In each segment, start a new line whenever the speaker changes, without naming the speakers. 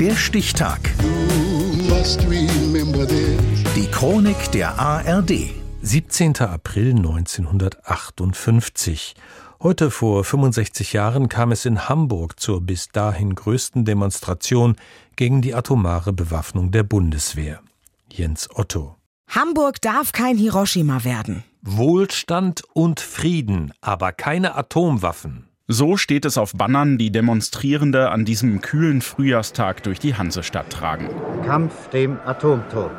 Der Stichtag. Die Chronik der ARD.
17. April 1958. Heute vor 65 Jahren kam es in Hamburg zur bis dahin größten Demonstration gegen die atomare Bewaffnung der Bundeswehr. Jens Otto.
Hamburg darf kein Hiroshima werden.
Wohlstand und Frieden, aber keine Atomwaffen.
So steht es auf Bannern, die Demonstrierende an diesem kühlen Frühjahrstag durch die Hansestadt tragen.
Kampf dem Atomtod.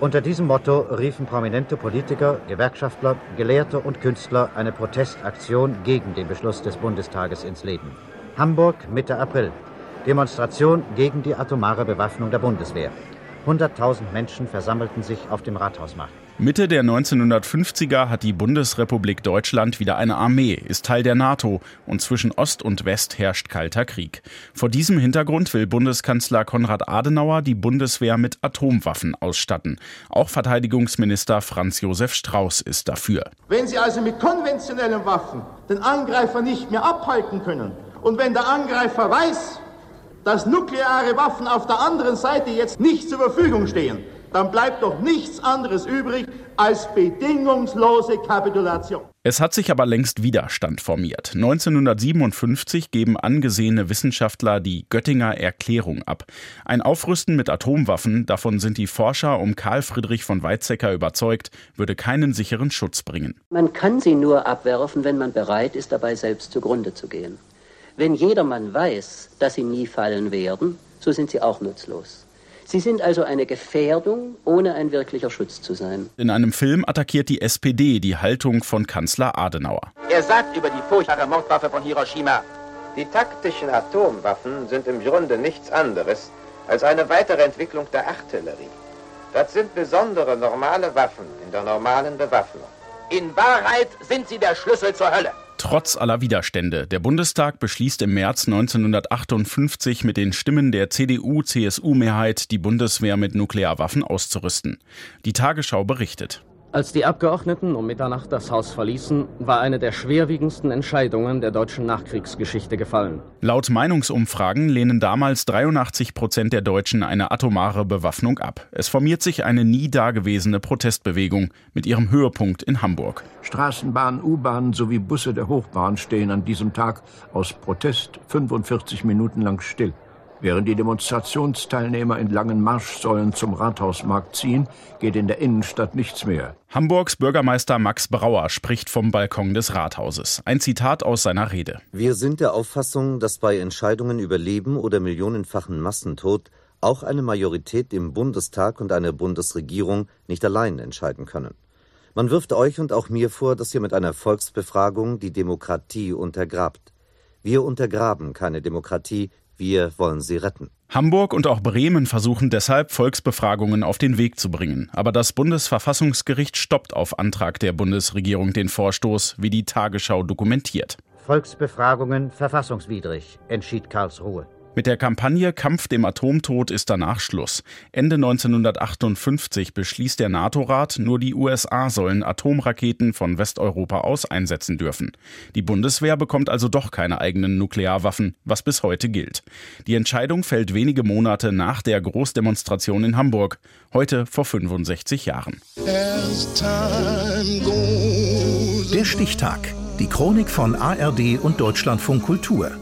Unter diesem Motto riefen prominente Politiker, Gewerkschaftler, Gelehrte und Künstler eine Protestaktion gegen den Beschluss des Bundestages ins Leben. Hamburg Mitte April. Demonstration gegen die atomare Bewaffnung der Bundeswehr. 100.000 Menschen versammelten sich auf dem Rathausmarkt.
Mitte der 1950er hat die Bundesrepublik Deutschland wieder eine Armee, ist Teil der NATO und zwischen Ost und West herrscht kalter Krieg. Vor diesem Hintergrund will Bundeskanzler Konrad Adenauer die Bundeswehr mit Atomwaffen ausstatten. Auch Verteidigungsminister Franz Josef Strauß ist dafür.
Wenn Sie also mit konventionellen Waffen den Angreifer nicht mehr abhalten können und wenn der Angreifer weiß, dass nukleare Waffen auf der anderen Seite jetzt nicht zur Verfügung stehen, dann bleibt doch nichts anderes übrig als bedingungslose Kapitulation.
Es hat sich aber längst Widerstand formiert. 1957 geben angesehene Wissenschaftler die Göttinger Erklärung ab. Ein Aufrüsten mit Atomwaffen, davon sind die Forscher um Karl Friedrich von Weizsäcker überzeugt, würde keinen sicheren Schutz bringen.
Man kann sie nur abwerfen, wenn man bereit ist, dabei selbst zugrunde zu gehen. Wenn jedermann weiß, dass sie nie fallen werden, so sind sie auch nutzlos. Sie sind also eine Gefährdung, ohne ein wirklicher Schutz zu sein.
In einem Film attackiert die SPD die Haltung von Kanzler Adenauer.
Er sagt über die furchtbare Mordwaffe von Hiroshima, die taktischen Atomwaffen sind im Grunde nichts anderes als eine weitere Entwicklung der Artillerie. Das sind besondere normale Waffen in der normalen Bewaffnung. In Wahrheit sind sie der Schlüssel zur Hölle.
Trotz aller Widerstände. Der Bundestag beschließt im März 1958 mit den Stimmen der CDU-CSU-Mehrheit, die Bundeswehr mit Nuklearwaffen auszurüsten. Die Tagesschau berichtet.
Als die Abgeordneten um Mitternacht das Haus verließen, war eine der schwerwiegendsten Entscheidungen der deutschen Nachkriegsgeschichte gefallen.
Laut Meinungsumfragen lehnen damals 83 Prozent der Deutschen eine atomare Bewaffnung ab. Es formiert sich eine nie dagewesene Protestbewegung mit ihrem Höhepunkt in Hamburg.
Straßenbahnen, U-Bahnen sowie Busse der Hochbahn stehen an diesem Tag aus Protest 45 Minuten lang still. Während die Demonstrationsteilnehmer in langen Marschsäulen zum Rathausmarkt ziehen, geht in der Innenstadt nichts mehr.
Hamburgs Bürgermeister Max Brauer spricht vom Balkon des Rathauses. Ein Zitat aus seiner Rede.
Wir sind der Auffassung, dass bei Entscheidungen über Leben oder millionenfachen Massentod auch eine Majorität im Bundestag und eine Bundesregierung nicht allein entscheiden können. Man wirft euch und auch mir vor, dass ihr mit einer Volksbefragung die Demokratie untergrabt. Wir untergraben keine Demokratie, wir wollen sie retten.
Hamburg und auch Bremen versuchen deshalb, Volksbefragungen auf den Weg zu bringen. Aber das Bundesverfassungsgericht stoppt auf Antrag der Bundesregierung den Vorstoß, wie die Tagesschau dokumentiert.
Volksbefragungen verfassungswidrig, entschied Karlsruhe.
Mit der Kampagne Kampf dem Atomtod ist danach Schluss. Ende 1958 beschließt der NATO-Rat, nur die USA sollen Atomraketen von Westeuropa aus einsetzen dürfen. Die Bundeswehr bekommt also doch keine eigenen Nuklearwaffen, was bis heute gilt. Die Entscheidung fällt wenige Monate nach der Großdemonstration in Hamburg, heute vor 65 Jahren.
Der Stichtag. Die Chronik von ARD und Deutschlandfunk Kultur.